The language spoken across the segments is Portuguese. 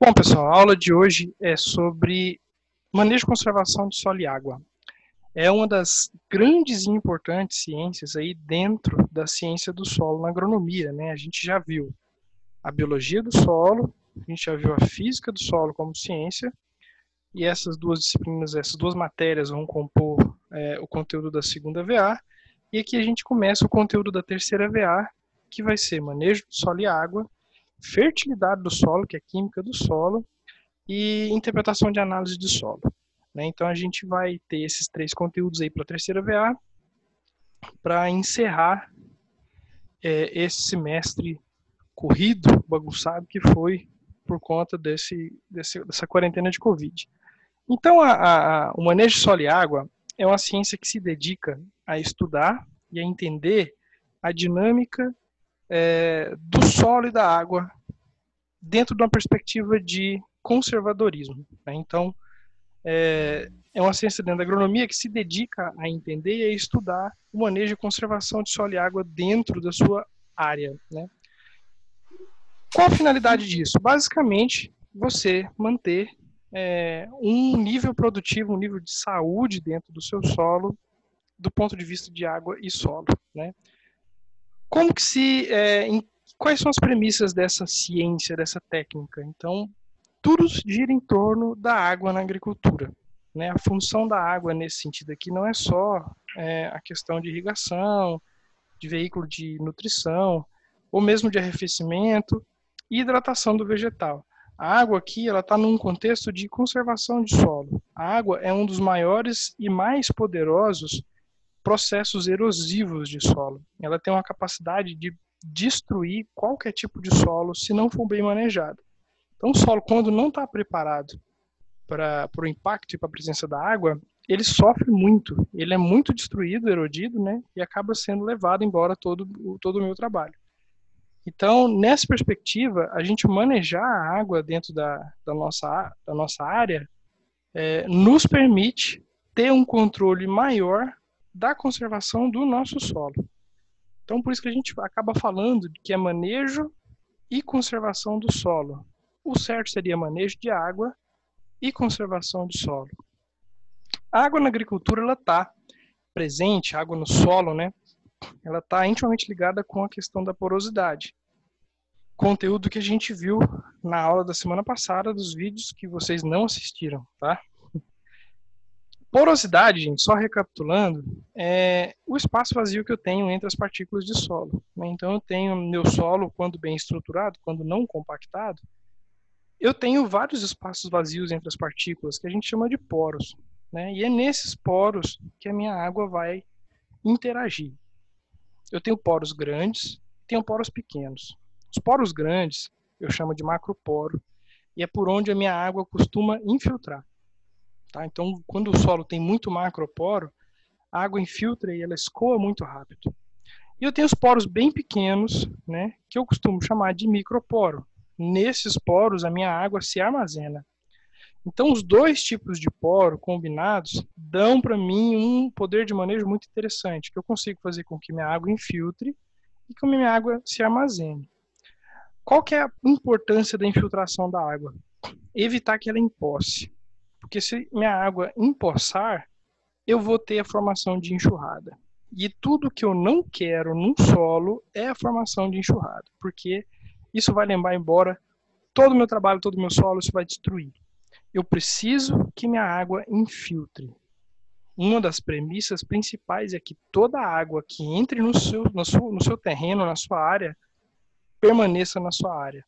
Bom, pessoal, a aula de hoje é sobre manejo e conservação de solo e água. É uma das grandes e importantes ciências aí dentro da ciência do solo na agronomia, né? A gente já viu a biologia do solo, a gente já viu a física do solo como ciência, e essas duas disciplinas, essas duas matérias vão compor é, o conteúdo da segunda VA, e aqui a gente começa o conteúdo da terceira VA, que vai ser manejo do solo e água, fertilidade do solo, que é química do solo, e interpretação de análise de solo. Né? Então a gente vai ter esses três conteúdos aí para a terceira VA, para encerrar é, esse semestre corrido, bagunçado que foi por conta desse, desse dessa quarentena de Covid. Então a, a, o manejo de solo e água é uma ciência que se dedica a estudar e a entender a dinâmica é, do solo e da água dentro de uma perspectiva de conservadorismo. Né? Então, é, é, uma ciência dentro da agronomia que se dedica a entender e a estudar o manejo e conservação de solo e água dentro da sua área. Né? Qual a finalidade disso? Basicamente, você manter é, um nível produtivo, um nível de saúde dentro do seu solo, do ponto de vista de água e solo. Né? Como que se. É, em, quais são as premissas dessa ciência, dessa técnica? Então, tudo gira em torno da água na agricultura. Né? A função da água nesse sentido aqui não é só é, a questão de irrigação, de veículo de nutrição, ou mesmo de arrefecimento e hidratação do vegetal. A água aqui ela está num contexto de conservação de solo. A água é um dos maiores e mais poderosos processos erosivos de solo. Ela tem uma capacidade de destruir qualquer tipo de solo se não for bem manejado. Então, o solo, quando não está preparado para o impacto e para a presença da água, ele sofre muito. Ele é muito destruído, erodido, né? E acaba sendo levado embora todo, todo o meu trabalho. Então, nessa perspectiva, a gente manejar a água dentro da, da, nossa, da nossa área é, nos permite ter um controle maior da conservação do nosso solo. Então, por isso que a gente acaba falando que é manejo e conservação do solo. O certo seria manejo de água e conservação do solo. A água na agricultura ela está presente, a água no solo, né? Ela está intimamente ligada com a questão da porosidade. Conteúdo que a gente viu na aula da semana passada dos vídeos que vocês não assistiram, tá? Porosidade, gente, só recapitulando, é o espaço vazio que eu tenho entre as partículas de solo. Né? Então, eu tenho meu solo, quando bem estruturado, quando não compactado, eu tenho vários espaços vazios entre as partículas, que a gente chama de poros. Né? E é nesses poros que a minha água vai interagir. Eu tenho poros grandes, tenho poros pequenos. Os poros grandes eu chamo de macroporo, e é por onde a minha água costuma infiltrar. Tá? Então, quando o solo tem muito macroporo, a água infiltra e ela escoa muito rápido. E eu tenho os poros bem pequenos, né, que eu costumo chamar de microporo. Nesses poros, a minha água se armazena. Então, os dois tipos de poro combinados dão para mim um poder de manejo muito interessante, que eu consigo fazer com que minha água infiltre e que minha água se armazene. Qual que é a importância da infiltração da água? Evitar que ela emposse. Porque se minha água empoçar, eu vou ter a formação de enxurrada. E tudo que eu não quero num solo é a formação de enxurrada, porque isso vai levar embora todo o meu trabalho, todo o meu solo, isso vai destruir. Eu preciso que minha água infiltre. Uma das premissas principais é que toda a água que entre no seu, no seu, no seu terreno, na sua área, permaneça na sua área.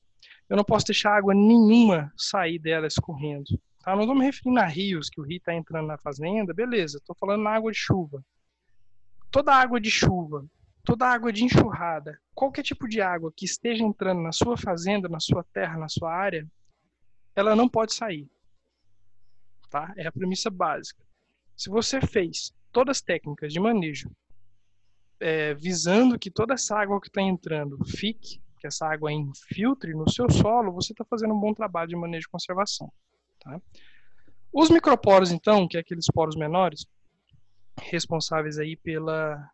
Eu não posso deixar água nenhuma sair dela escorrendo. Tá? Não estou me referindo a rios, que o rio está entrando na fazenda, beleza. Estou falando na água de chuva. Toda água de chuva, toda água de enxurrada, qualquer tipo de água que esteja entrando na sua fazenda, na sua terra, na sua área, ela não pode sair. Tá? É a premissa básica. Se você fez todas as técnicas de manejo é, visando que toda essa água que está entrando fique, que essa água infiltre no seu solo, você está fazendo um bom trabalho de manejo e conservação. Tá? Os microporos, então, que é aqueles poros menores, responsáveis aí pela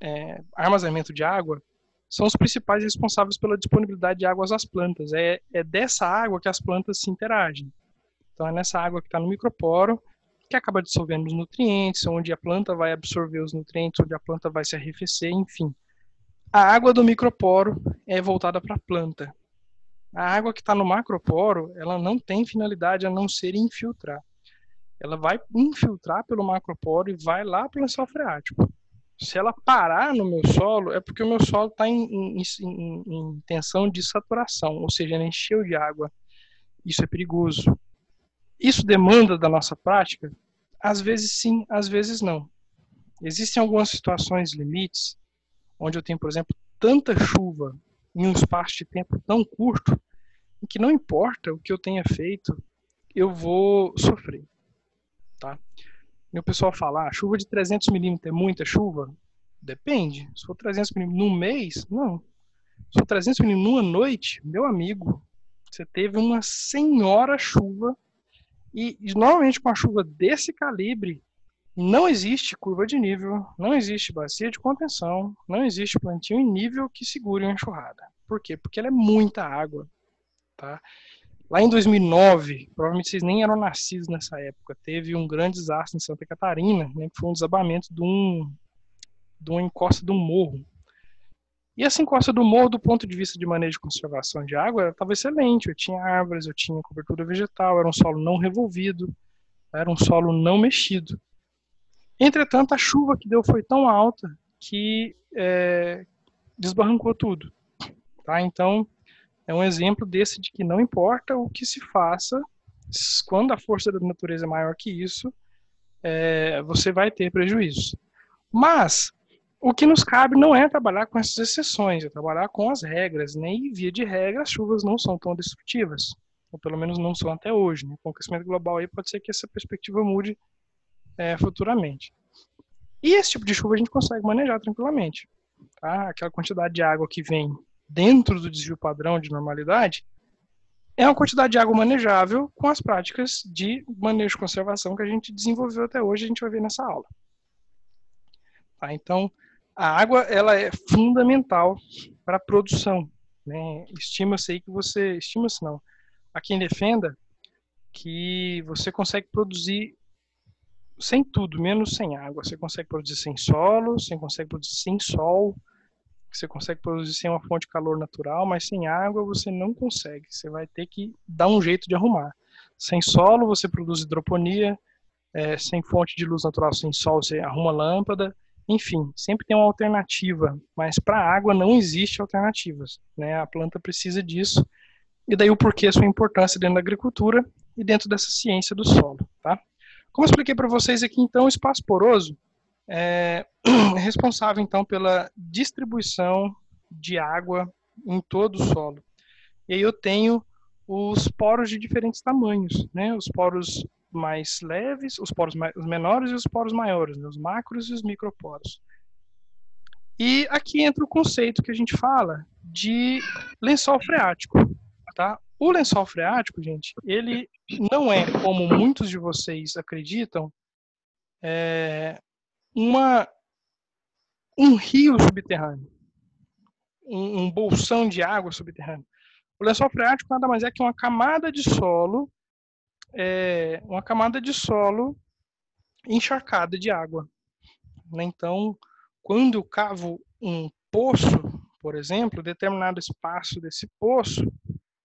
é, armazenamento de água, são os principais responsáveis pela disponibilidade de água às plantas. É, é dessa água que as plantas se interagem. Então, é nessa água que está no microporo que acaba dissolvendo os nutrientes, onde a planta vai absorver os nutrientes, onde a planta vai se arrefecer, enfim. A água do microporo é voltada para a planta. A água que está no macroporo, ela não tem finalidade a não ser infiltrar. Ela vai infiltrar pelo macroporo e vai lá para o lençol freático. Se ela parar no meu solo, é porque o meu solo está em, em, em, em tensão de saturação, ou seja, ele encheu de água. Isso é perigoso. Isso demanda da nossa prática? Às vezes sim, às vezes não. Existem algumas situações limites onde eu tenho, por exemplo, tanta chuva em um espaço de tempo tão curto que não importa o que eu tenha feito, eu vou sofrer, tá? E o pessoal fala, ah, chuva de 300 milímetros é muita chuva? Depende. Se for 300 milímetros num mês, não. Se for 300 milímetros numa noite, meu amigo, você teve uma senhora chuva e, normalmente com a chuva desse calibre, não existe curva de nível, não existe bacia de contenção, não existe plantio em nível que segure uma enxurrada. Por quê? Porque ela é muita água. Tá? Lá em 2009, provavelmente vocês nem eram nascidos nessa época, teve um grande desastre em Santa Catarina, né, que foi um desabamento de, um, de uma encosta de um morro. E essa encosta do morro, do ponto de vista de manejo de conservação de água, estava excelente. Eu tinha árvores, eu tinha cobertura vegetal, era um solo não revolvido, era um solo não mexido. Entretanto, a chuva que deu foi tão alta que é, desbarrancou tudo. Tá? Então, é um exemplo desse de que não importa o que se faça, quando a força da natureza é maior que isso, é, você vai ter prejuízo. Mas o que nos cabe não é trabalhar com essas exceções, é trabalhar com as regras. Né? E, via de regra, as chuvas não são tão destrutivas, ou pelo menos não são até hoje. Né? Com o aquecimento global, aí pode ser que essa perspectiva mude é, futuramente. E esse tipo de chuva a gente consegue manejar tranquilamente. Tá? Aquela quantidade de água que vem dentro do desvio padrão de normalidade é uma quantidade de água manejável com as práticas de manejo de conservação que a gente desenvolveu até hoje, a gente vai ver nessa aula. Tá? Então, a água ela é fundamental para a produção. Né? Estima-se aí que você, estima-se não, a quem defenda que você consegue produzir sem tudo, menos sem água. Você consegue produzir sem solo, você consegue produzir sem sol, você consegue produzir sem uma fonte de calor natural, mas sem água você não consegue. Você vai ter que dar um jeito de arrumar. Sem solo você produz hidroponia, é, sem fonte de luz natural, sem sol você arruma lâmpada, enfim, sempre tem uma alternativa, mas para a água não existe alternativas. Né? A planta precisa disso, e daí o porquê sua importância dentro da agricultura e dentro dessa ciência do solo. Tá? Como eu expliquei para vocês aqui, então, o espaço poroso é, responsável, então, pela distribuição de água em todo o solo. E aí eu tenho os poros de diferentes tamanhos, né? Os poros mais leves, os poros mais, os menores e os poros maiores, né? os macros e os microporos. E aqui entra o conceito que a gente fala de lençol freático. Tá? O lençol freático, gente, ele não é, como muitos de vocês acreditam, é uma, um rio subterrâneo, um, um bolsão de água subterrâneo. O lençol freático nada mais é que uma camada de solo é, uma camada de solo encharcada de água. Né? Então, quando eu cavo um poço, por exemplo, determinado espaço desse poço,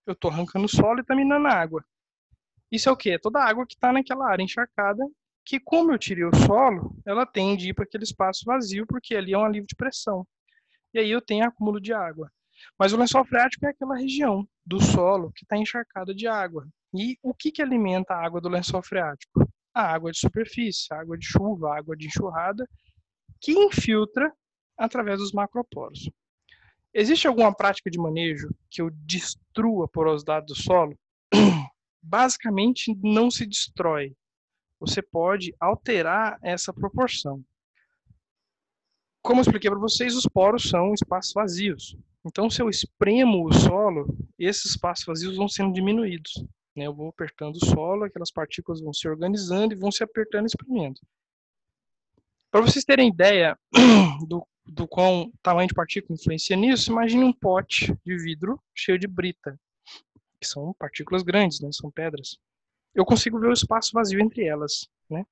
eu estou arrancando solo e está minando água. Isso é o quê? É toda a água que está naquela área encharcada, que como eu tirei o solo, ela tende a ir para aquele espaço vazio, porque ali é um alívio de pressão. E aí eu tenho acúmulo de água. Mas o lençol freático é aquela região do solo que está encharcada de água. E o que, que alimenta a água do lençol freático? A água de superfície, a água de chuva, a água de enxurrada, que infiltra através dos macroporos. Existe alguma prática de manejo que eu destrua a porosidade do solo? Basicamente, não se destrói. Você pode alterar essa proporção. Como eu expliquei para vocês, os poros são espaços vazios. Então, se eu espremo o solo, esses espaços vazios vão sendo diminuídos. Né? Eu vou apertando o solo, aquelas partículas vão se organizando e vão se apertando e espremendo. Para vocês terem ideia do do quão tamanho de partícula influencia nisso, imagine um pote de vidro cheio de brita, que são partículas grandes, né, são pedras. Eu consigo ver o espaço vazio entre elas, né?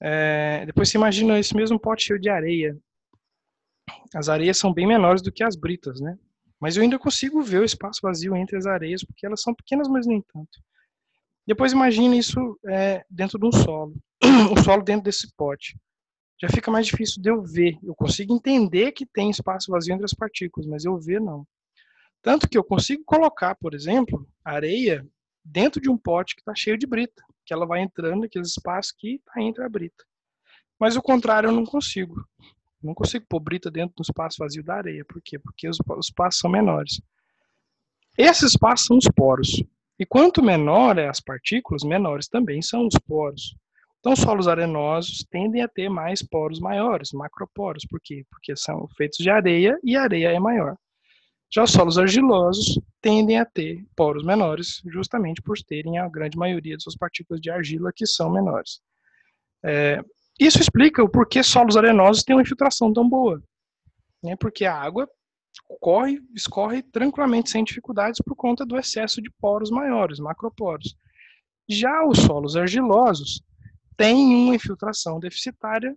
É, depois você imagina esse mesmo pote cheio de areia. As areias são bem menores do que as britas, né? Mas eu ainda consigo ver o espaço vazio entre as areias, porque elas são pequenas, mas nem tanto. Depois imagina isso é, dentro de um solo, o solo dentro desse pote já fica mais difícil de eu ver. Eu consigo entender que tem espaço vazio entre as partículas, mas eu ver não. Tanto que eu consigo colocar, por exemplo, areia dentro de um pote que está cheio de brita, que ela vai entrando naqueles espaços que está entre a brita. Mas o contrário eu não consigo. não consigo pôr brita dentro do espaço vazio da areia. Por quê? Porque os, os espaços são menores. Esses espaços são os poros. E quanto menor é as partículas, menores também são os poros. Então, solos arenosos tendem a ter mais poros maiores, macroporos. Por quê? Porque são feitos de areia e a areia é maior. Já os solos argilosos tendem a ter poros menores, justamente por terem a grande maioria de suas partículas de argila que são menores. É, isso explica o porquê solos arenosos têm uma infiltração tão boa. Né? Porque a água corre, escorre tranquilamente, sem dificuldades, por conta do excesso de poros maiores, macroporos. Já os solos argilosos tem uma infiltração deficitária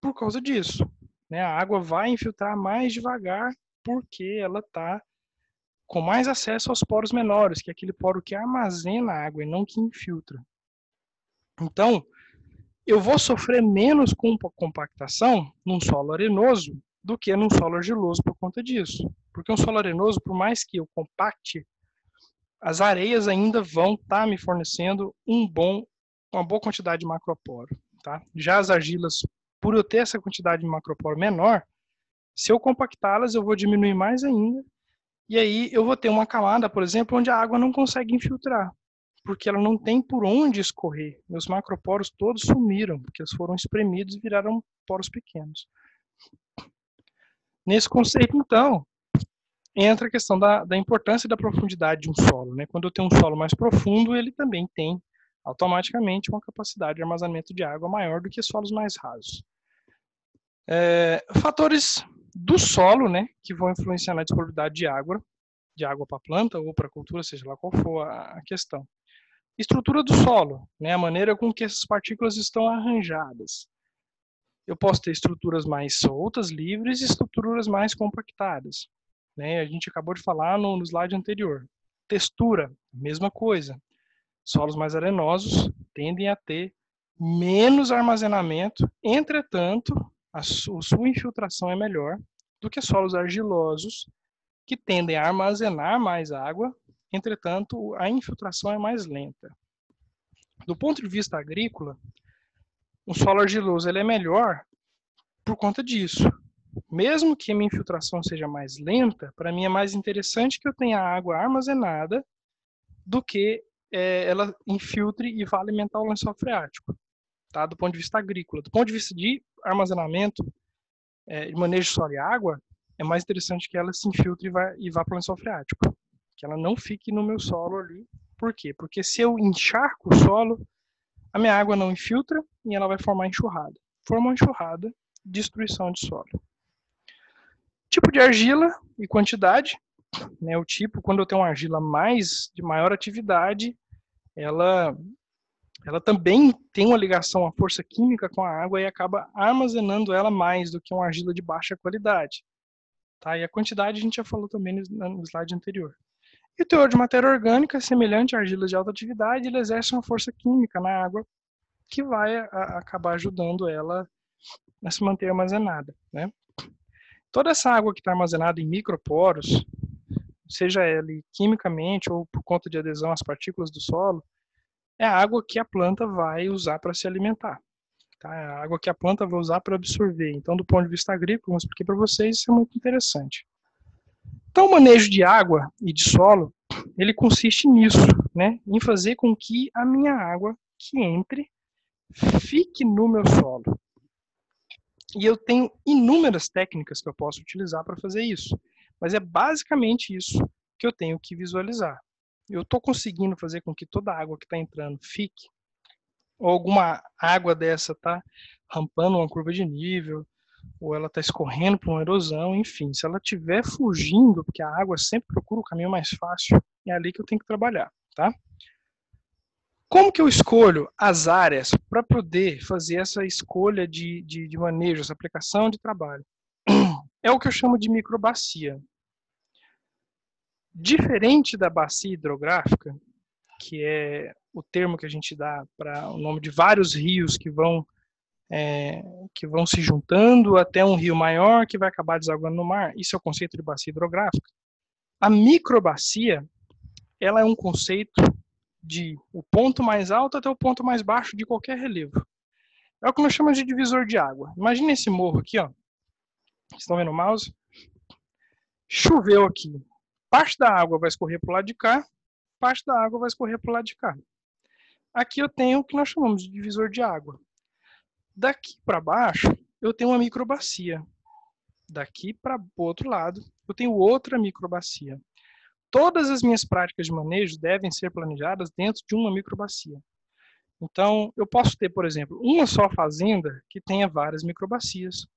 por causa disso. Né? A água vai infiltrar mais devagar porque ela está com mais acesso aos poros menores, que é aquele poro que armazena água e não que infiltra. Então, eu vou sofrer menos com compactação num solo arenoso do que num solo argiloso por conta disso. Porque um solo arenoso, por mais que eu compacte, as areias ainda vão estar tá me fornecendo um bom uma boa quantidade de macroporo. Tá? Já as argilas, por eu ter essa quantidade de macroporo menor, se eu compactá-las, eu vou diminuir mais ainda. E aí eu vou ter uma camada, por exemplo, onde a água não consegue infiltrar, porque ela não tem por onde escorrer. Meus macroporos todos sumiram, porque eles foram espremidos e viraram poros pequenos. Nesse conceito, então, entra a questão da, da importância da profundidade de um solo. Né? Quando eu tenho um solo mais profundo, ele também tem automaticamente uma capacidade de armazenamento de água maior do que solos mais rasos. É, fatores do solo, né, que vão influenciar na disponibilidade de água, de água para a planta ou para a cultura, seja lá qual for a questão. Estrutura do solo, né, a maneira com que essas partículas estão arranjadas. Eu posso ter estruturas mais soltas, livres, e estruturas mais compactadas. Né, a gente acabou de falar no, no slide anterior. Textura, mesma coisa. Solos mais arenosos tendem a ter menos armazenamento, entretanto, a sua infiltração é melhor do que solos argilosos, que tendem a armazenar mais água, entretanto, a infiltração é mais lenta. Do ponto de vista agrícola, um solo argiloso ele é melhor por conta disso. Mesmo que a minha infiltração seja mais lenta, para mim é mais interessante que eu tenha água armazenada do que é, ela infiltre e vá alimentar o lençol freático, tá? do ponto de vista agrícola. Do ponto de vista de armazenamento, é, de manejo de solo e água, é mais interessante que ela se infiltre e vá, e vá para o lençol freático, que ela não fique no meu solo ali. Por quê? Porque se eu encharco o solo, a minha água não infiltra e ela vai formar enxurrada. Forma enxurrada, destruição de solo. Tipo de argila e quantidade. Né, o tipo, quando eu tenho uma argila mais de maior atividade, ela, ela também tem uma ligação, a força química com a água e acaba armazenando ela mais do que uma argila de baixa qualidade. Tá? E a quantidade a gente já falou também no slide anterior. E o teor de matéria orgânica, semelhante à argila de alta atividade, ele exerce uma força química na água que vai a, acabar ajudando ela a se manter armazenada. Né? Toda essa água que está armazenada em microporos, seja ele quimicamente ou por conta de adesão às partículas do solo, é a água que a planta vai usar para se alimentar. Tá? É a água que a planta vai usar para absorver. Então, do ponto de vista agrícola, como eu expliquei para vocês, isso é muito interessante. Então, o manejo de água e de solo, ele consiste nisso, né? em fazer com que a minha água que entre fique no meu solo. E eu tenho inúmeras técnicas que eu posso utilizar para fazer isso. Mas é basicamente isso que eu tenho que visualizar. Eu estou conseguindo fazer com que toda a água que está entrando fique, ou alguma água dessa está rampando uma curva de nível, ou ela está escorrendo por uma erosão, enfim, se ela estiver fugindo, porque a água sempre procura o caminho mais fácil, é ali que eu tenho que trabalhar, tá? Como que eu escolho as áreas para poder fazer essa escolha de, de, de manejo, essa aplicação de trabalho? É o que eu chamo de microbacia. Diferente da bacia hidrográfica, que é o termo que a gente dá para o nome de vários rios que vão é, que vão se juntando até um rio maior que vai acabar desaguando no mar. Isso é o conceito de bacia hidrográfica. A microbacia, ela é um conceito de o ponto mais alto até o ponto mais baixo de qualquer relevo. É o que nós chamamos de divisor de água. Imagine esse morro aqui, ó. Vocês estão vendo o mouse? Choveu aqui. Parte da água vai escorrer para o lado de cá, parte da água vai escorrer para o lado de cá. Aqui eu tenho o que nós chamamos de divisor de água. Daqui para baixo, eu tenho uma microbacia. Daqui para o outro lado, eu tenho outra microbacia. Todas as minhas práticas de manejo devem ser planejadas dentro de uma microbacia. Então, eu posso ter, por exemplo, uma só fazenda que tenha várias microbacias.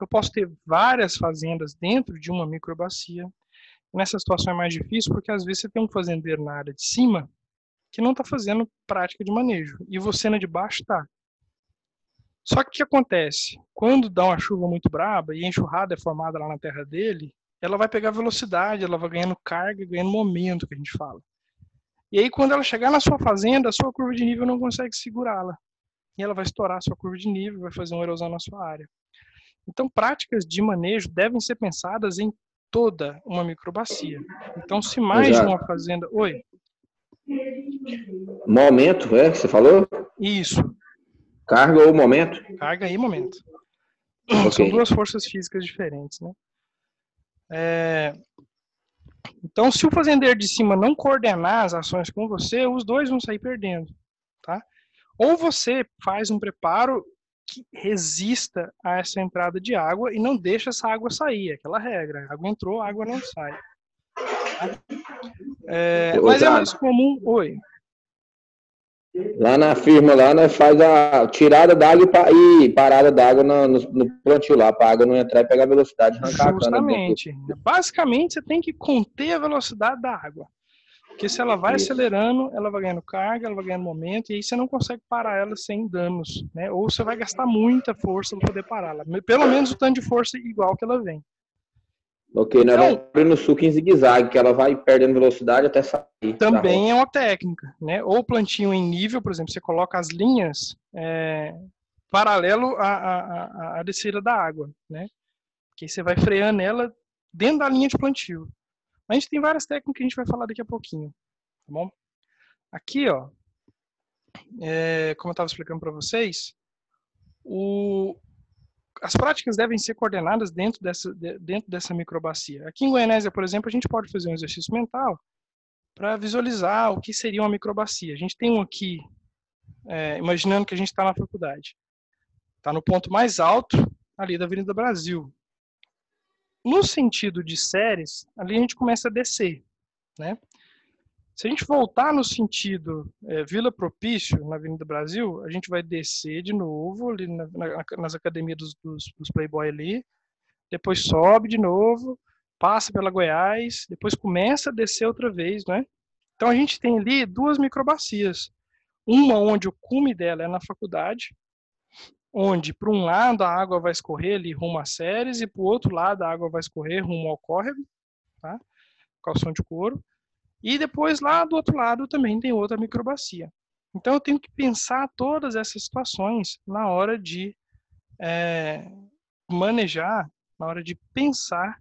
Eu posso ter várias fazendas dentro de uma microbacia. Nessa situação é mais difícil porque às vezes você tem um fazendeiro na área de cima que não está fazendo prática de manejo e você na de baixo está. Só que o que acontece? Quando dá uma chuva muito braba e a enxurrada é formada lá na terra dele, ela vai pegar velocidade, ela vai ganhando carga, ganhando momento, que a gente fala. E aí, quando ela chegar na sua fazenda, a sua curva de nível não consegue segurá-la. E ela vai estourar a sua curva de nível, vai fazer uma erosão na sua área. Então, práticas de manejo devem ser pensadas em toda uma microbacia. Então, se mais Exato. uma fazenda. Oi? Momento, é? Você falou? Isso. Carga ou momento? Carga e momento. Okay. São duas forças físicas diferentes, né? É... Então, se o fazendeiro de cima não coordenar as ações com você, os dois vão sair perdendo, tá? Ou você faz um preparo que resista a essa entrada de água e não deixa essa água sair, é aquela regra. A água entrou, a água não sai. É, mas é mais comum. Oi. Lá na firma, lá, nós faz a tirada d'água e parada d'água no, no, plantio lá, para a água não entrar e pegar a velocidade arrancar Justamente. Basicamente, você tem que conter a velocidade da água. Porque se ela vai acelerando, ela vai ganhando carga, ela vai ganhando momento, e aí você não consegue parar ela sem danos, né? Ou você vai gastar muita força para poder pará-la. Pelo menos o tanto de força igual que ela vem. Ok, nós então, vamos no suco em zigue-zague, que ela vai perdendo velocidade até sair. Também é uma técnica, né? Ou plantio em nível, por exemplo, você coloca as linhas é, paralelo à, à, à, descida da água, né? Que você vai freando ela dentro da linha de plantio. A gente tem várias técnicas que a gente vai falar daqui a pouquinho, tá bom? Aqui, ó, é, como eu estava explicando para vocês, o, as práticas devem ser coordenadas dentro dessa, dentro dessa microbacia. Aqui em Goianésia, por exemplo, a gente pode fazer um exercício mental para visualizar o que seria uma microbacia. A gente tem um aqui, é, imaginando que a gente está na faculdade. Está no ponto mais alto ali da Avenida Brasil. No sentido de séries, ali a gente começa a descer, né? Se a gente voltar no sentido é, Vila Propício, na Avenida Brasil, a gente vai descer de novo ali na, na, nas academias dos, dos, dos, Playboy ali, depois sobe de novo, passa pela Goiás, depois começa a descer outra vez, né? Então a gente tem ali duas microbacias. Uma onde o cume dela é na faculdade, onde para um lado a água vai escorrer ali rumo a Séries e para o outro lado a água vai escorrer rumo ao córrego, tá? calção de couro. E depois lá do outro lado também tem outra microbacia. Então eu tenho que pensar todas essas situações na hora de é, manejar, na hora de pensar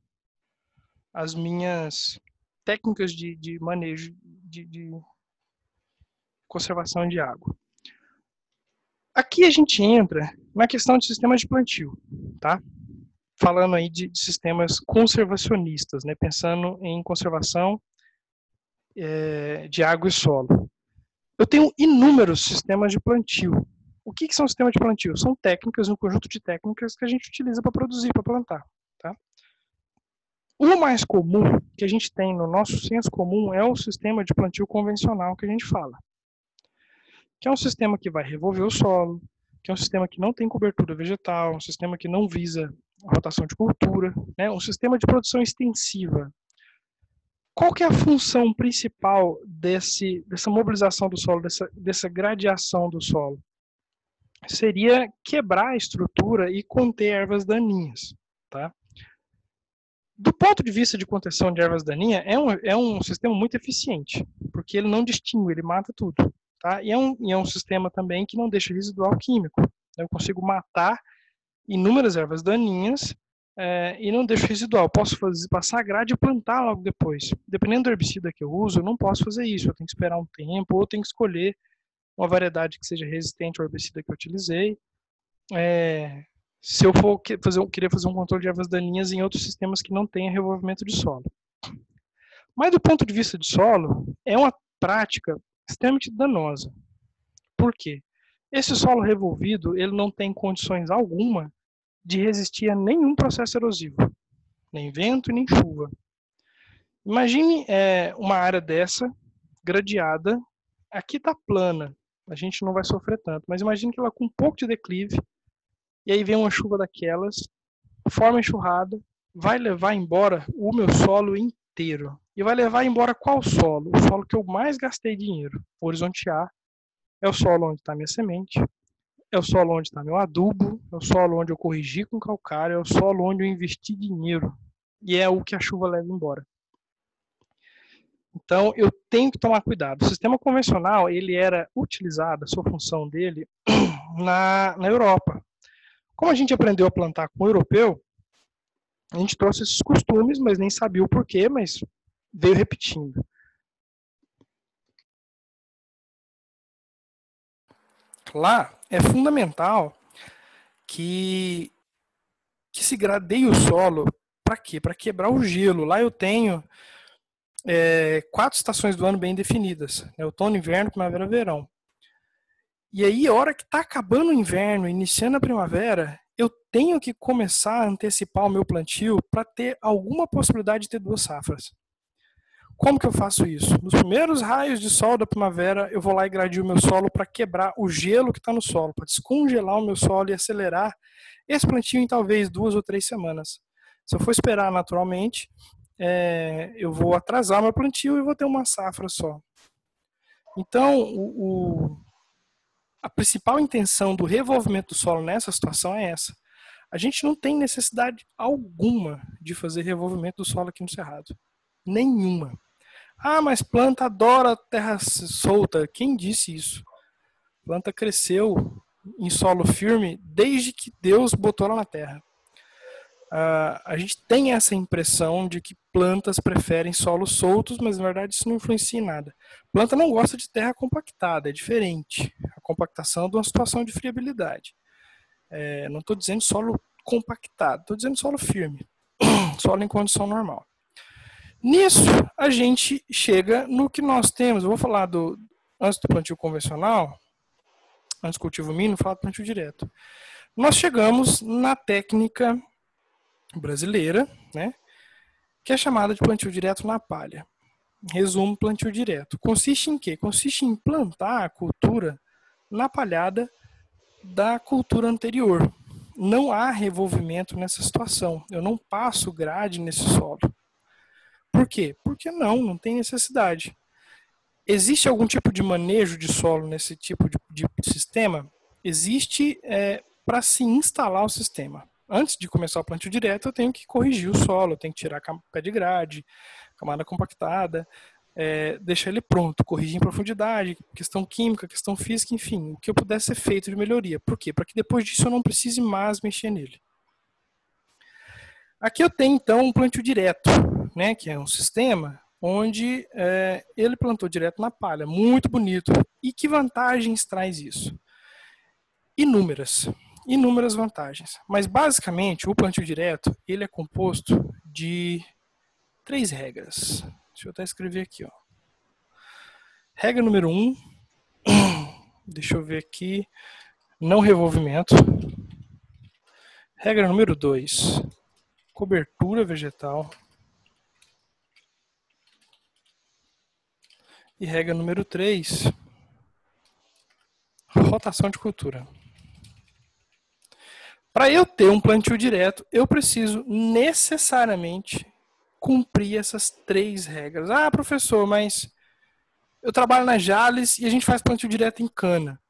as minhas técnicas de, de manejo de, de conservação de água. Aqui a gente entra na questão de sistemas de plantio, tá? Falando aí de, de sistemas conservacionistas, né? Pensando em conservação é, de água e solo. Eu tenho inúmeros sistemas de plantio. O que, que são sistemas de plantio? São técnicas, um conjunto de técnicas que a gente utiliza para produzir, para plantar. Tá? O mais comum que a gente tem no nosso senso comum é o sistema de plantio convencional que a gente fala. Que é um sistema que vai revolver o solo, que é um sistema que não tem cobertura vegetal, um sistema que não visa rotação de cultura, né, um sistema de produção extensiva. Qual que é a função principal desse, dessa mobilização do solo, dessa, dessa gradiação do solo? Seria quebrar a estrutura e conter ervas daninhas. Tá? Do ponto de vista de contenção de ervas daninhas, é um, é um sistema muito eficiente, porque ele não distingue, ele mata tudo. Tá? E, é um, e é um sistema também que não deixa residual químico. Eu consigo matar inúmeras ervas daninhas é, e não deixo residual. Posso fazer, passar grade e plantar logo depois. Dependendo do herbicida que eu uso, eu não posso fazer isso. Eu tenho que esperar um tempo ou tenho que escolher uma variedade que seja resistente ao herbicida que eu utilizei. É, se eu for fazer, querer fazer um controle de ervas daninhas em outros sistemas que não tenham revolvimento de solo. Mas do ponto de vista de solo, é uma prática extremamente danosa. Por quê? Esse solo revolvido, ele não tem condições alguma de resistir a nenhum processo erosivo, nem vento nem chuva. Imagine é, uma área dessa, gradeada, aqui está plana, a gente não vai sofrer tanto, mas imagine que ela com um pouco de declive, e aí vem uma chuva daquelas, forma enxurrada, vai levar embora o meu solo inteiro. E vai levar embora qual solo? O solo que eu mais gastei dinheiro. O horizonte A é o solo onde está minha semente, é o solo onde está meu adubo, é o solo onde eu corrigi com calcário, é o solo onde eu investi dinheiro. E é o que a chuva leva embora. Então, eu tenho que tomar cuidado. O sistema convencional, ele era utilizado, a sua função dele, na, na Europa. Como a gente aprendeu a plantar com o europeu, a gente trouxe esses costumes, mas nem sabia o porquê, mas veio repetindo. Lá é fundamental que, que se gradeie o solo para quê? Para quebrar o gelo. Lá eu tenho é, quatro estações do ano bem definidas: né? outono, inverno, primavera, verão. E aí, a hora que está acabando o inverno, iniciando a primavera, eu tenho que começar a antecipar o meu plantio para ter alguma possibilidade de ter duas safras. Como que eu faço isso? Nos primeiros raios de sol da primavera, eu vou lá e gradio o meu solo para quebrar o gelo que está no solo, para descongelar o meu solo e acelerar esse plantio em talvez duas ou três semanas. Se eu for esperar naturalmente, é, eu vou atrasar meu plantio e vou ter uma safra só. Então, o, o, a principal intenção do revolvimento do solo nessa situação é essa. A gente não tem necessidade alguma de fazer revolvimento do solo aqui no Cerrado. Nenhuma. Ah, mas planta adora terra solta. Quem disse isso? Planta cresceu em solo firme desde que Deus botou ela na terra. Uh, a gente tem essa impressão de que plantas preferem solos soltos, mas na verdade isso não influencia em nada. Planta não gosta de terra compactada, é diferente. A compactação de uma situação de friabilidade. É, não estou dizendo solo compactado, estou dizendo solo firme, solo em condição normal. Nisso, a gente chega no que nós temos. Eu vou falar do antes do plantio convencional, antes do cultivo mínimo, falar do plantio direto. Nós chegamos na técnica brasileira, né, que é chamada de plantio direto na palha. Resumo, plantio direto. Consiste em quê? Consiste em plantar a cultura na palhada da cultura anterior. Não há revolvimento nessa situação. Eu não passo grade nesse solo. Por quê? Porque não, não tem necessidade. Existe algum tipo de manejo de solo nesse tipo de, de sistema? Existe é, para se instalar o sistema. Antes de começar o plantio direto, eu tenho que corrigir o solo, eu tenho que tirar pé de grade, camada compactada, é, deixar ele pronto, corrigir em profundidade, questão química, questão física, enfim, o que eu pudesse ser feito de melhoria. Por quê? Para que depois disso eu não precise mais mexer nele. Aqui eu tenho então um plantio direto né, que é um sistema onde é, ele plantou direto na palha, muito bonito. E que vantagens traz isso? Inúmeras, inúmeras vantagens. Mas basicamente o plantio direto ele é composto de três regras. Deixa eu até escrever aqui, ó. Regra número um, deixa eu ver aqui, não revolvimento. Regra número dois, cobertura vegetal. E regra número 3, rotação de cultura. Para eu ter um plantio direto, eu preciso necessariamente cumprir essas três regras. Ah, professor, mas eu trabalho na Jales e a gente faz plantio direto em cana.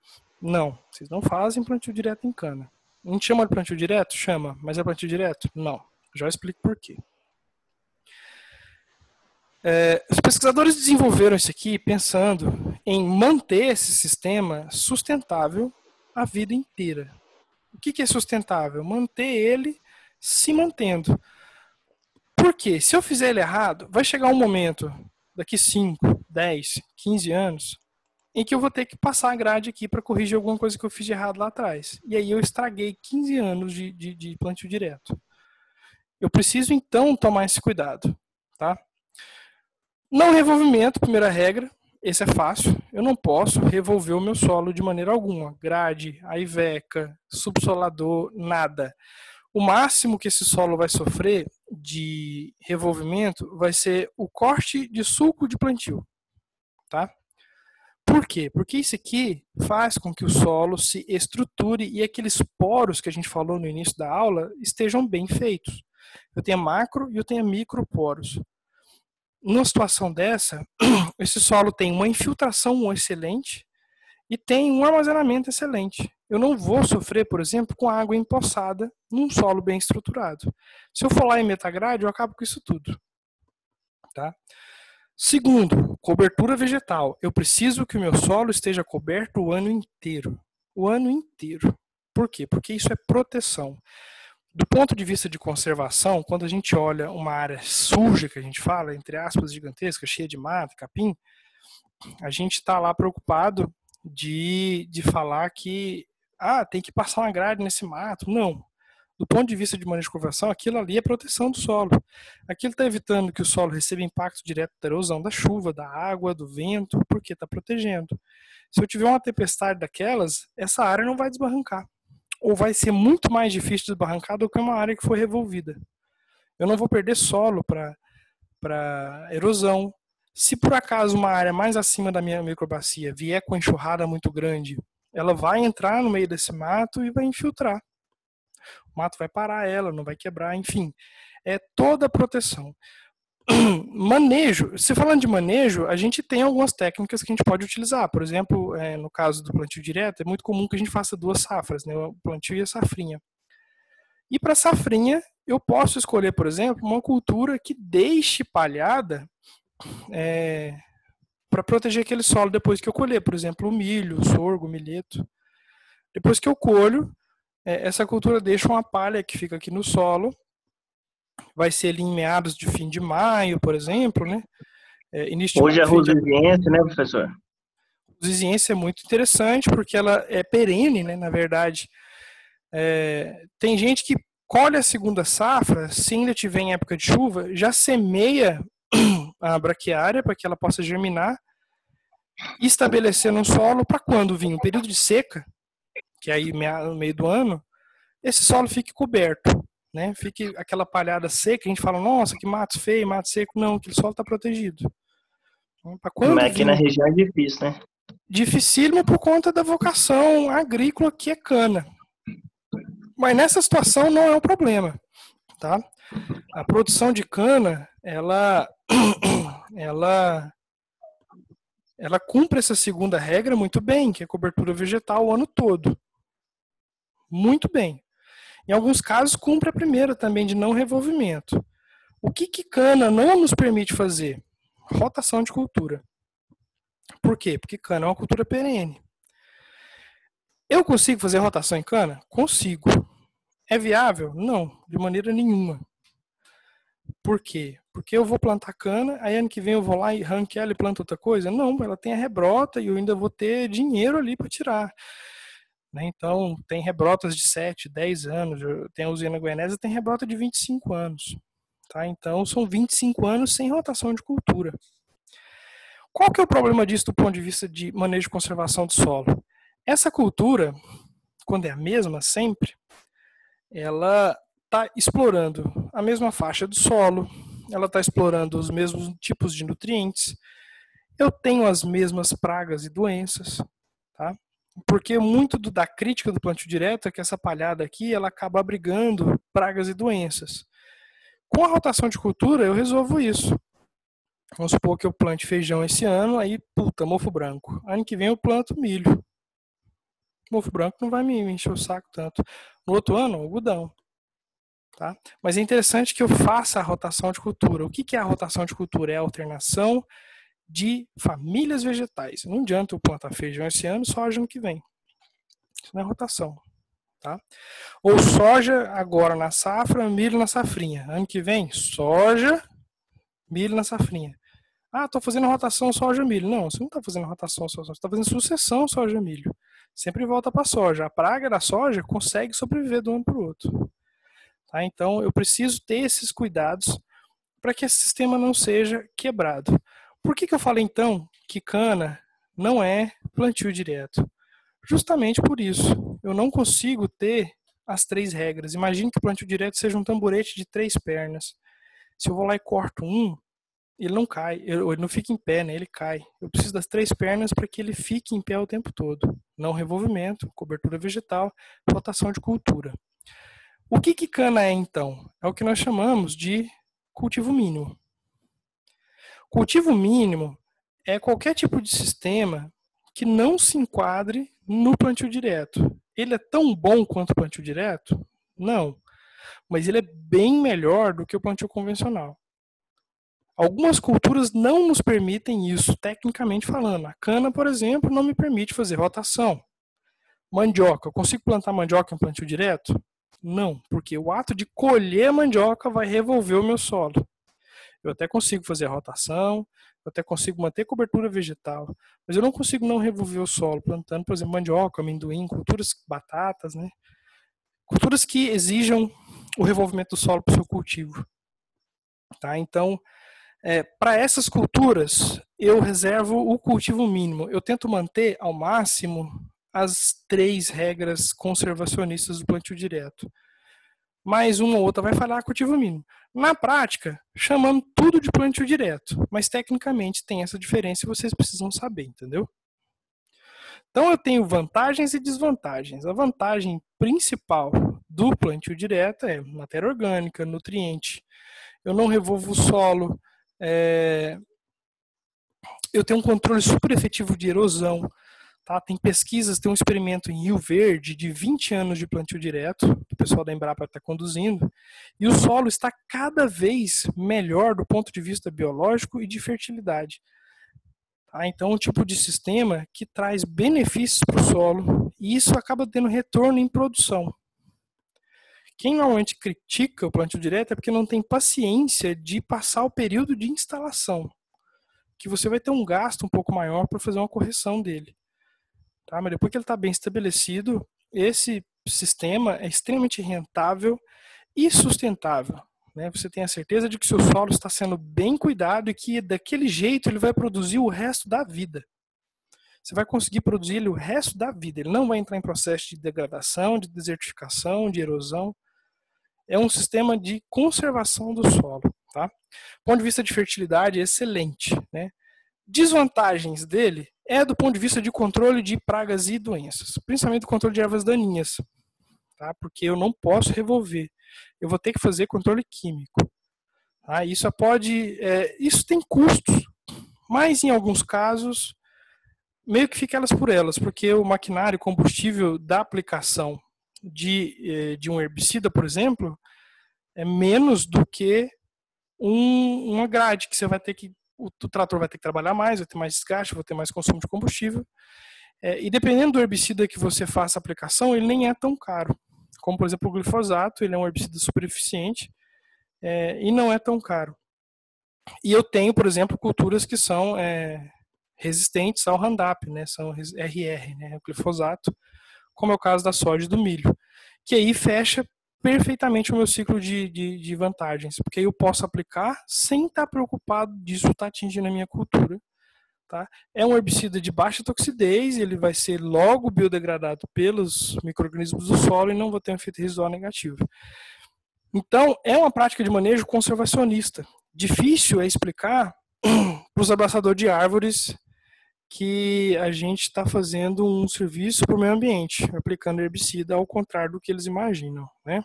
Não, vocês não fazem plantio direto em cana. Gente chama de plantio direto? Chama. Mas é plantio direto? Não. Já explico por quê. É, os pesquisadores desenvolveram isso aqui pensando em manter esse sistema sustentável a vida inteira. O que, que é sustentável? Manter ele se mantendo. Por quê? Se eu fizer ele errado, vai chegar um momento, daqui 5, 10, 15 anos, em que eu vou ter que passar a grade aqui para corrigir alguma coisa que eu fiz de errado lá atrás. E aí eu estraguei 15 anos de, de, de plantio direto. Eu preciso então tomar esse cuidado, tá? Não revolvimento, primeira regra, esse é fácil. Eu não posso revolver o meu solo de maneira alguma. Grade, aiveca, subsolador, nada. O máximo que esse solo vai sofrer de revolvimento vai ser o corte de sulco de plantio, tá? Por quê? Porque isso aqui faz com que o solo se estruture e aqueles poros que a gente falou no início da aula estejam bem feitos. Eu tenho macro e eu tenho microporos. Numa situação dessa, esse solo tem uma infiltração excelente e tem um armazenamento excelente. Eu não vou sofrer, por exemplo, com água empoçada num solo bem estruturado. Se eu for lá em metagrade, eu acabo com isso tudo. Tá? Segundo, cobertura vegetal. Eu preciso que o meu solo esteja coberto o ano inteiro. O ano inteiro. Por quê? Porque isso é proteção. Do ponto de vista de conservação, quando a gente olha uma área suja, que a gente fala, entre aspas, gigantesca, cheia de mato, capim, a gente está lá preocupado de, de falar que ah, tem que passar uma grade nesse mato. Não do ponto de vista de manejo de conversão, aquilo ali é proteção do solo. Aquilo está evitando que o solo receba impacto direto da erosão da chuva, da água, do vento, porque está protegendo. Se eu tiver uma tempestade daquelas, essa área não vai desbarrancar. Ou vai ser muito mais difícil de desbarrancar do que uma área que foi revolvida. Eu não vou perder solo para erosão. Se por acaso uma área mais acima da minha microbacia vier com enxurrada muito grande, ela vai entrar no meio desse mato e vai infiltrar o mato vai parar ela, não vai quebrar, enfim. É toda a proteção. Manejo, se falando de manejo, a gente tem algumas técnicas que a gente pode utilizar. Por exemplo, é, no caso do plantio direto, é muito comum que a gente faça duas safras, né, o plantio e a safrinha. E para safrinha, eu posso escolher, por exemplo, uma cultura que deixe palhada é, para proteger aquele solo depois que eu colher. Por exemplo, o milho, o sorgo, o milheto. Depois que eu colho, é, essa cultura deixa uma palha que fica aqui no solo, vai ser ali em meados de fim de maio, por exemplo, né? É, Hoje é a rosiziense, né, professor? Rosiziense é muito interessante porque ela é perene, né, na verdade. É, tem gente que colhe a segunda safra, se ainda tiver em época de chuva, já semeia a braquiária para que ela possa germinar e estabelecer no solo para quando vir um período de seca, que aí no meio do ano, esse solo fique coberto, né? Fique aquela palhada seca, a gente fala, nossa, que mato feio, mato seco. Não, aquele solo está protegido. Então, quando Mas aqui na região é difícil, né? Dificílimo por conta da vocação agrícola que é cana. Mas nessa situação não é um problema, tá? A produção de cana, ela, ela ela cumpre essa segunda regra muito bem, que é cobertura vegetal o ano todo muito bem. Em alguns casos, cumpre a primeira também, de não revolvimento. O que, que cana não nos permite fazer? Rotação de cultura. Por quê? Porque cana é uma cultura perene. Eu consigo fazer rotação em cana? Consigo. É viável? Não, de maneira nenhuma. Por quê? Porque eu vou plantar cana, aí ano que vem eu vou lá e arranque ela e planto outra coisa? Não, ela tem a rebrota e eu ainda vou ter dinheiro ali para tirar. Né? Então, tem rebrotas de 7, 10 anos. Tem a usina Goianésia, tem rebrota de 25 anos. Tá? Então, são 25 anos sem rotação de cultura. Qual que é o problema disso do ponto de vista de manejo de conservação do solo? Essa cultura, quando é a mesma sempre, ela está explorando a mesma faixa do solo, ela está explorando os mesmos tipos de nutrientes, eu tenho as mesmas pragas e doenças, tá? porque muito do, da crítica do plantio direto é que essa palhada aqui ela acaba abrigando pragas e doenças. Com a rotação de cultura, eu resolvo isso. Vamos supor que eu plante feijão esse ano, aí, puta, mofo branco. Ano que vem eu planto milho. Mofo branco não vai me encher o saco tanto. No outro ano, algodão. Tá? Mas é interessante que eu faça a rotação de cultura. O que é a rotação de cultura? É a alternação de famílias vegetais. Não adianta eu plantar feijão esse ano, soja ano que vem. Isso não é rotação. Tá? Ou soja agora na safra, milho na safrinha. Ano que vem, soja, milho na safrinha. Ah, estou fazendo rotação soja-milho. Não, você não está fazendo rotação soja, você está fazendo sucessão soja-milho. Sempre volta para soja. A praga da soja consegue sobreviver de um ano para o outro. Tá? Então, eu preciso ter esses cuidados para que esse sistema não seja quebrado. Por que, que eu falei então que cana não é plantio direto? Justamente por isso. Eu não consigo ter as três regras. Imagine que o plantio direto seja um tamborete de três pernas. Se eu vou lá e corto um, ele não cai, ele não fica em pé, né? Ele cai. Eu preciso das três pernas para que ele fique em pé o tempo todo. Não revolvimento, cobertura vegetal, rotação de cultura. O que, que cana é então? É o que nós chamamos de cultivo mínimo. Cultivo mínimo é qualquer tipo de sistema que não se enquadre no plantio direto. Ele é tão bom quanto o plantio direto? Não. Mas ele é bem melhor do que o plantio convencional. Algumas culturas não nos permitem isso, tecnicamente falando. A cana, por exemplo, não me permite fazer rotação. Mandioca, eu consigo plantar mandioca em plantio direto? Não, porque o ato de colher mandioca vai revolver o meu solo. Eu até consigo fazer a rotação, eu até consigo manter cobertura vegetal, mas eu não consigo não revolver o solo, plantando, por exemplo, mandioca, amendoim, culturas, batatas, né? Culturas que exijam o revolvimento do solo para o seu cultivo. Tá? Então, é, para essas culturas, eu reservo o cultivo mínimo. Eu tento manter ao máximo as três regras conservacionistas do plantio direto mais uma ou outra vai falar cultivo mínimo. Na prática, chamando tudo de plantio direto, mas tecnicamente tem essa diferença e vocês precisam saber, entendeu? Então eu tenho vantagens e desvantagens. A vantagem principal do plantio direto é matéria orgânica, nutriente. Eu não revolvo o solo. É... Eu tenho um controle super efetivo de erosão. Tá? Tem pesquisas, tem um experimento em Rio Verde de 20 anos de plantio direto, que o pessoal da Embrapa está conduzindo, e o solo está cada vez melhor do ponto de vista biológico e de fertilidade. Tá? Então, é um tipo de sistema que traz benefícios para o solo, e isso acaba tendo retorno em produção. Quem normalmente critica o plantio direto é porque não tem paciência de passar o período de instalação, que você vai ter um gasto um pouco maior para fazer uma correção dele. Tá? Mas depois que ele está bem estabelecido, esse sistema é extremamente rentável e sustentável. Né? Você tem a certeza de que seu solo está sendo bem cuidado e que daquele jeito ele vai produzir o resto da vida. Você vai conseguir produzir ele o resto da vida. Ele não vai entrar em processo de degradação, de desertificação, de erosão. É um sistema de conservação do solo. Tá? Do ponto de vista de fertilidade, é excelente. Né? Desvantagens dele é do ponto de vista de controle de pragas e doenças, principalmente do controle de ervas daninhas, tá? Porque eu não posso revolver, eu vou ter que fazer controle químico. Tá? Isso pode, é, isso tem custos, mas em alguns casos meio que fica elas por elas, porque o maquinário combustível da aplicação de, é, de um herbicida, por exemplo, é menos do que um, uma grade que você vai ter que o, o, trator vai ter que trabalhar mais, vai ter mais desgaste, vai ter mais consumo de combustível. É, e dependendo do herbicida que você faça a aplicação, ele nem é tão caro. Como, por exemplo, o glifosato, ele é um herbicida super eficiente é, e não é tão caro. E eu tenho, por exemplo, culturas que são é, resistentes ao Roundup, né, são RR, né, o glifosato, como é o caso da soja e do milho, que aí fecha perfeitamente o meu ciclo de, de, de, vantagens, porque eu posso aplicar sem estar preocupado disso estar atingindo a minha cultura. Tá? É um herbicida de baixa toxidez, ele vai ser logo biodegradado pelos micro-organismos do solo e não vai ter um efeito residual negativo. Então, é uma prática de manejo conservacionista. Difícil é explicar para os abraçadores de árvores que a gente está fazendo um serviço para o meio ambiente, aplicando herbicida ao contrário do que eles imaginam, né?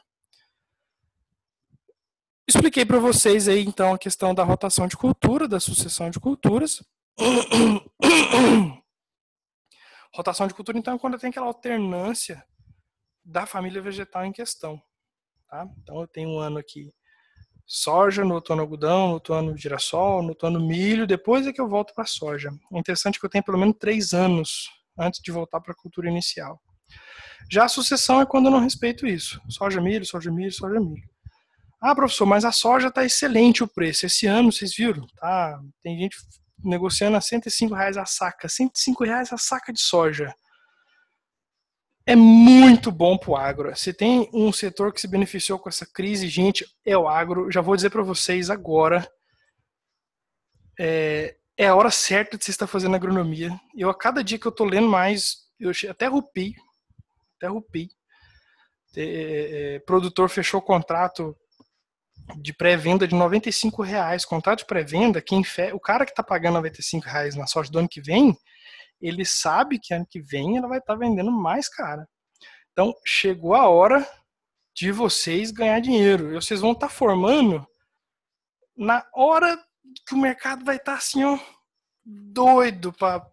Expliquei para vocês aí então a questão da rotação de cultura, da sucessão de culturas. rotação de cultura então é quando tem aquela alternância da família vegetal em questão, tá? Então eu tenho um ano aqui soja, no outono algodão, no outono girassol, no outono milho, depois é que eu volto para soja. É interessante que eu tenho pelo menos três anos antes de voltar para a cultura inicial. Já a sucessão é quando eu não respeito isso. Soja, milho, soja, milho, soja, milho. Ah, professor, mas a soja está excelente o preço. Esse ano, vocês viram? Tá, tem gente negociando a 105 reais a saca. 105 reais a saca de soja é muito bom para o agro. Se tem um setor que se beneficiou com essa crise, gente, é o agro. Já vou dizer para vocês agora. É, é, a hora certa de você estar fazendo agronomia. Eu, a cada dia que eu estou lendo mais, eu até rupi, até rupi. É, é, produtor fechou contrato de pré-venda de 95 reais. Contrato de pré-venda, quem fe... o cara que está pagando 95 reais na sorte do ano que vem, ele sabe que ano que vem ela vai estar tá vendendo mais cara. Então, chegou a hora de vocês ganhar dinheiro. E vocês vão estar tá formando na hora que o mercado vai estar tá assim, ó, doido para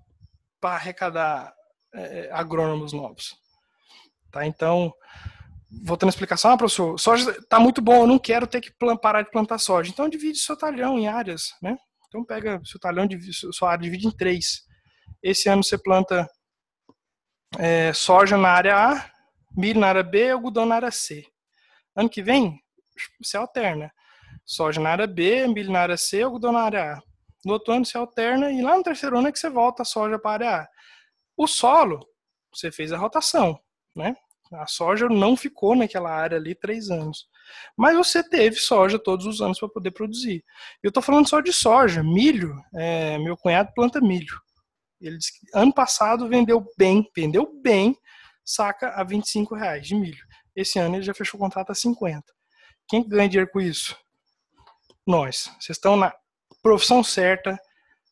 arrecadar é, agrônomos novos. Tá? Então, voltando à explicação, ah, professor, soja está muito bom, eu não quero ter que parar de plantar soja. Então, divide seu talhão em áreas, né? Então, pega seu talhão, sua área divide em três. Esse ano você planta é, soja na área A, milho na área B, algodão na área C. Ano que vem, você alterna. Soja na área B, milho na área C, algodão na área A. No outro ano você alterna e lá no terceiro ano é que você volta a soja para a área A. O solo, você fez a rotação, né? A soja não ficou naquela área ali três anos. Mas você teve soja todos os anos para poder produzir. Eu estou falando só de soja. Milho, é, meu cunhado planta milho. Ele disse que ano passado vendeu bem, vendeu bem, saca a 25 reais de milho. Esse ano ele já fechou o contrato a 50. Quem ganha dinheiro com isso? Nós. Vocês estão na profissão certa,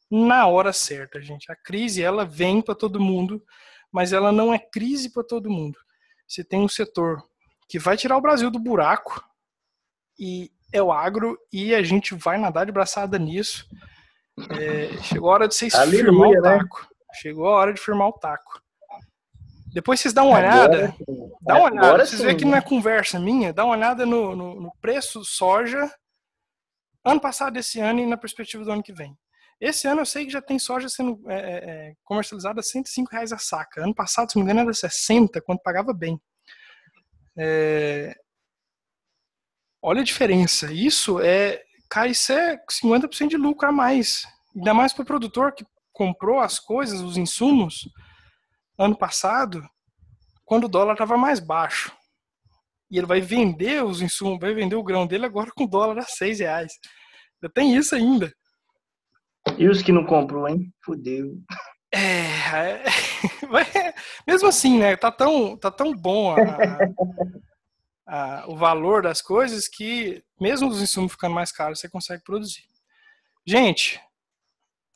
na hora certa, gente. A crise ela vem para todo mundo, mas ela não é crise para todo mundo. Você tem um setor que vai tirar o Brasil do buraco e é o agro e a gente vai nadar de braçada nisso. É, chegou a hora de vocês Aleluia, firmar o né? taco. Né? Chegou a hora de firmar o taco. Depois vocês dão uma olhada. dá uma olhada. Agora vocês verem que não é conversa minha. Dá uma olhada no, no, no preço soja ano passado, esse ano e na perspectiva do ano que vem. Esse ano eu sei que já tem soja sendo é, é, é comercializada a 105 reais a saca. Ano passado, se não me engano, era 60, quando pagava bem. É... Olha a diferença. Isso é cara, isso é 50% de lucro a mais. Ainda mais para o produtor que comprou as coisas, os insumos, ano passado, quando o dólar estava mais baixo. E ele vai vender os insumos, vai vender o grão dele agora com dólar a seis reais. Ainda tem isso ainda. E os que não comprou, hein? Fudeu. É, é, mesmo assim, né? Tá tão, tá tão bom a, a, o valor das coisas que, mesmo os insumos ficando mais caros, você consegue produzir. Gente,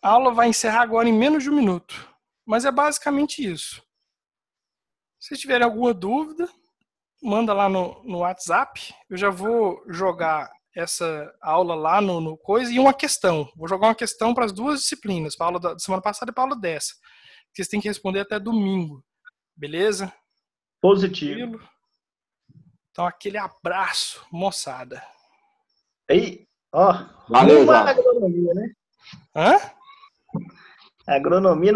a aula vai encerrar agora em menos de um minuto, mas é basicamente isso. Se tiverem alguma dúvida, manda lá no, no WhatsApp. Eu já vou jogar essa aula lá no, no coisa e uma questão. Vou jogar uma questão para as duas disciplinas, para a aula da semana passada e para a aula dessa. Vocês têm que responder até domingo. Beleza? Positivo. Então, aquele abraço, moçada. Aí, ó. Valeu, agronomia, né? Hã? Agronomia